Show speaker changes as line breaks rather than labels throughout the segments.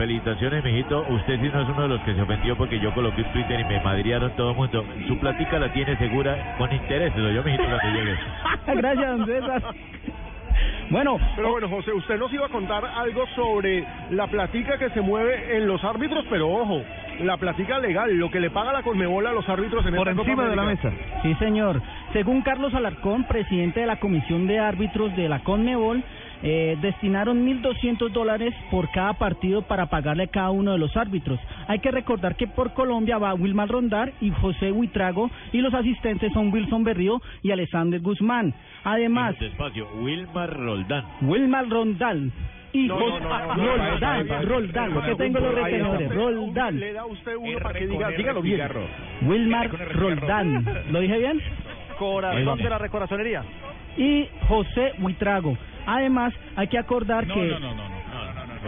felicitaciones, mijito. Usted sí no es uno de los que se ofendió porque yo coloqué un Twitter y me madriaron todo el mundo. Su platica la tiene segura con intereses, ¿no? yo, mijito, cuando llegue.
Gracias, don César. Bueno,
Pero bueno, José, usted nos iba a contar algo sobre la platica que se mueve en los árbitros, pero ojo, la platica legal, lo que le paga la Conmebol a los árbitros en
Por
esta Copa
encima de la mesa.
Sí, señor. Según Carlos Alarcón, presidente de la Comisión de Árbitros de la CONMEBOL, eh, destinaron 1.200 dólares por cada partido para pagarle a cada uno de los árbitros. Hay que recordar que por Colombia va Wilmar Rondar y José Huitrago y los asistentes son Wilson Berrío y Alexander Guzmán. Además,
Despacio, Wilmar Roldán.
Wilmar Rondal y
No,
José
no, no,
Roldán, Roldán,
no,
que tengo los retenedores, Roldán.
Le da usted uno para que diga, dígalo bien.
Wilmar Roldán. ¿Lo dije bien?
Corazón de la recorazonería.
y José Huitrago. Además, hay que acordar
No,
que...
no, no, no, no.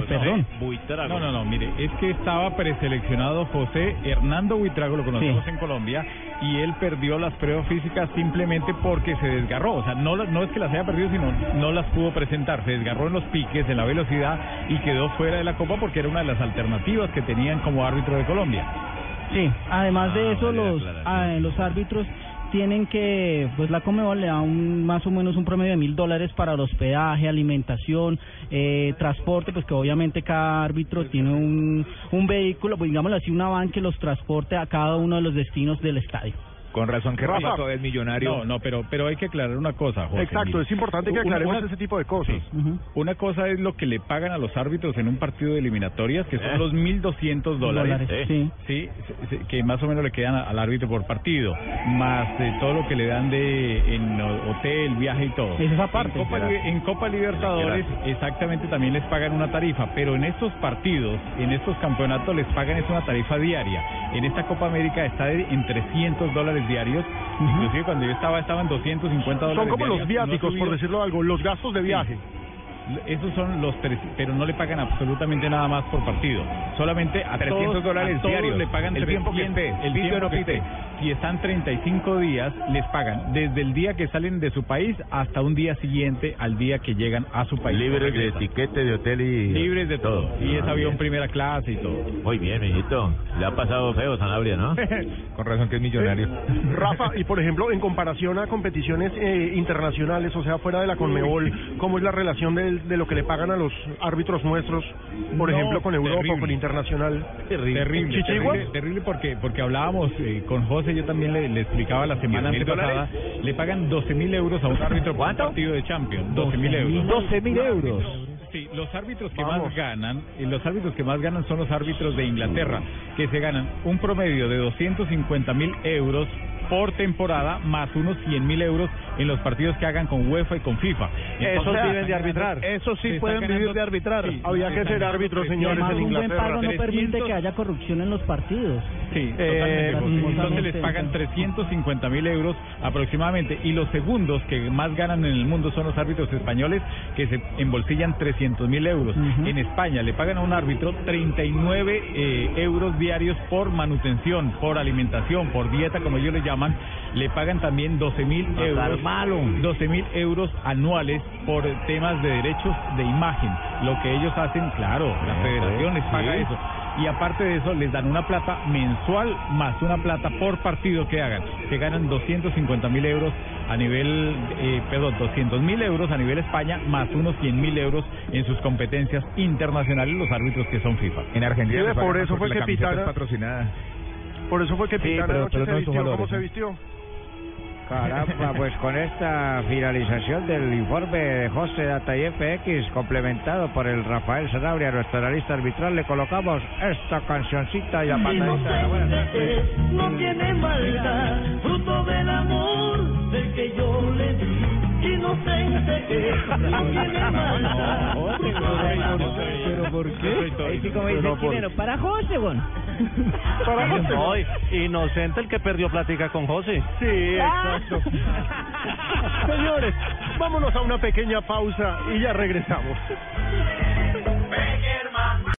Perdón.
Buitrago.
No, no, no, mire, es que estaba preseleccionado José Hernando Buitrago, lo conocemos
Sí.
en Colombia, y él perdió las pruebas físicas simplemente porque se desgarró. O sea, no, no es que las haya perdido, sino no las pudo presentar. Se desgarró en los piques, en la velocidad, y quedó fuera de la Copa porque era una de las alternativas que tenían como árbitro de Colombia.
Sí, además de
Ah,
eso, los, ah, los árbitros tienen que, pues la Comebol le da un, más o menos un promedio de mil dólares para el hospedaje, alimentación, eh, transporte, pues que obviamente cada árbitro tiene un, un vehículo, pues digámoslo así, una van que los transporte a cada uno de los destinos del estadio.
Con razón que
Rafa.
Es millonario.
No, no, pero, pero hay que aclarar una cosa, José.
Exacto,
mire.
es importante que aclaremos
una-
ese tipo de cosas.
Sí. Una cosa es lo que le pagan a los árbitros en un partido de eliminatorias, que son
Eh.
los 1.200 dólares.
Dólares,
sí.
sí.
Que más o menos le quedan al árbitro por partido, más eh, todo lo que le dan de en ho- hotel, viaje y todo.
Esa es.
En Copa, Li- en Copa Libertadores exactamente también les pagan una tarifa, pero en estos partidos, en estos campeonatos les pagan es una tarifa diaria. En esta Copa América está de- en 300 dólares diarios, inclusive cuando yo estaba estaban 250 dólares
Son como los
no
viáticos, por decirlo algo, los gastos de viaje.
Esos son los tres, pero no le pagan absolutamente nada más por partido. Solamente a
300
todos,
dólares
a
diarios.
le pagan
El tiempo que
300,
esté,
el tiempo
no
que esté. Si están 35 días, les pagan desde el día que salen de su país hasta un día siguiente al día que llegan a su país.
Libres de etiquete, de hotel y...
Libres de todo. Y es
Ah,
avión
bien.
primera clase y todo.
Muy bien, mijito. Le ha pasado feo Sanabria, ¿no?
Con razón que es millonario.
Rafa, y por ejemplo, en comparación a competiciones eh, internacionales, o sea, fuera de la Conmebol, ¿cómo es la relación de, de lo que le pagan a los árbitros nuestros, por
No,
ejemplo, con Europa
terrible.
con Internacional?
Terrible, terrible, terrible, terrible porque porque hablábamos eh, con José, yo también le, le explicaba la semana
¿10.000
antepasada, le pagan 12 mil euros a un árbitro por un partido de Champions, 12 mil euros.
12 mil euros.
Sí, los árbitros que
Vamos.
más ganan, y los árbitros que más ganan son los árbitros de Inglaterra, que se ganan un promedio de 250 mil euros por temporada, más unos 100 mil euros en los partidos que hagan con UEFA y con FIFA.
Esos
Entonces,
viven de arbitrar.
Esos
sí pueden vivir de arbitrar.
Había que ser árbitros, señores,
Además,
en
un buen pago no permite
300.
que haya corrupción en los partidos.
Sí,
Eh,
totalmente, José. Entonces les pagan
sí.
350 mil euros aproximadamente. Y los segundos que más ganan en el mundo son los árbitros españoles, que se embolsillan 300 mil euros.
Ujú.
En España le pagan a un árbitro 39 eh, euros diarios por manutención, por alimentación, por dieta, como ellos le llaman. Le pagan también 12 mil euros. 12 mil euros anuales por temas de derechos de imagen. Lo que ellos hacen, claro, la federación les paga eso y aparte de eso les dan una plata mensual más una plata por partido que hagan, que ganan 250 mil euros a nivel, eh, perdón, 200 mil euros a nivel España más unos 100 mil euros en sus competencias internacionales los árbitros que son FIFA.
En Argentina
Sí, por eso fue que
patrocinada.
Por eso fue que
Sí,
Pitana
pero-
anoche
pero
se
no
vistió. ¿Cómo
valores,
se
¿no?
vistió?
Caramba, pues con esta finalización del informe de José Data y FX, complementado por el Rafael Sanabria, nuestro analista arbitral, le colocamos esta cancioncita de la buena suerte.
no tiene maldad, fruto del amor del que yo le di. Inocente es, no tiene maldad.
¿Pero por qué?
Ahí sí como dice el chileno, para José, bueno.
Para José.
No, inocente el que perdió plática con José.
Sí, exacto. Señores, vámonos a una pequeña pausa y ya regresamos.